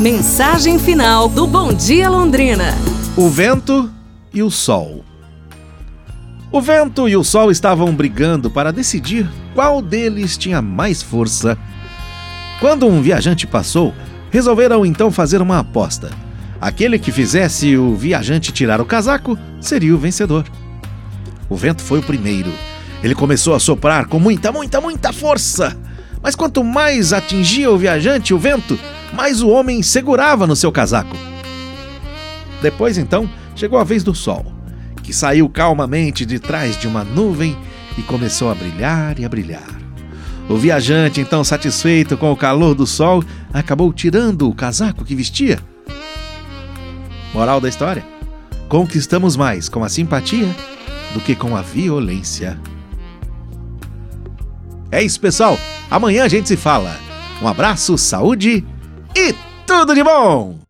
Mensagem final do Bom Dia Londrina. O vento e o sol. O vento e o sol estavam brigando para decidir qual deles tinha mais força. Quando um viajante passou, resolveram então fazer uma aposta. Aquele que fizesse o viajante tirar o casaco seria o vencedor. O vento foi o primeiro. Ele começou a soprar com muita, muita, muita força. Mas quanto mais atingia o viajante o vento, mais o homem segurava no seu casaco. Depois então chegou a vez do sol, que saiu calmamente de trás de uma nuvem e começou a brilhar e a brilhar. O viajante, então satisfeito com o calor do sol, acabou tirando o casaco que vestia. Moral da história: conquistamos mais com a simpatia do que com a violência. É isso, pessoal. Amanhã a gente se fala. Um abraço, saúde e tudo de bom!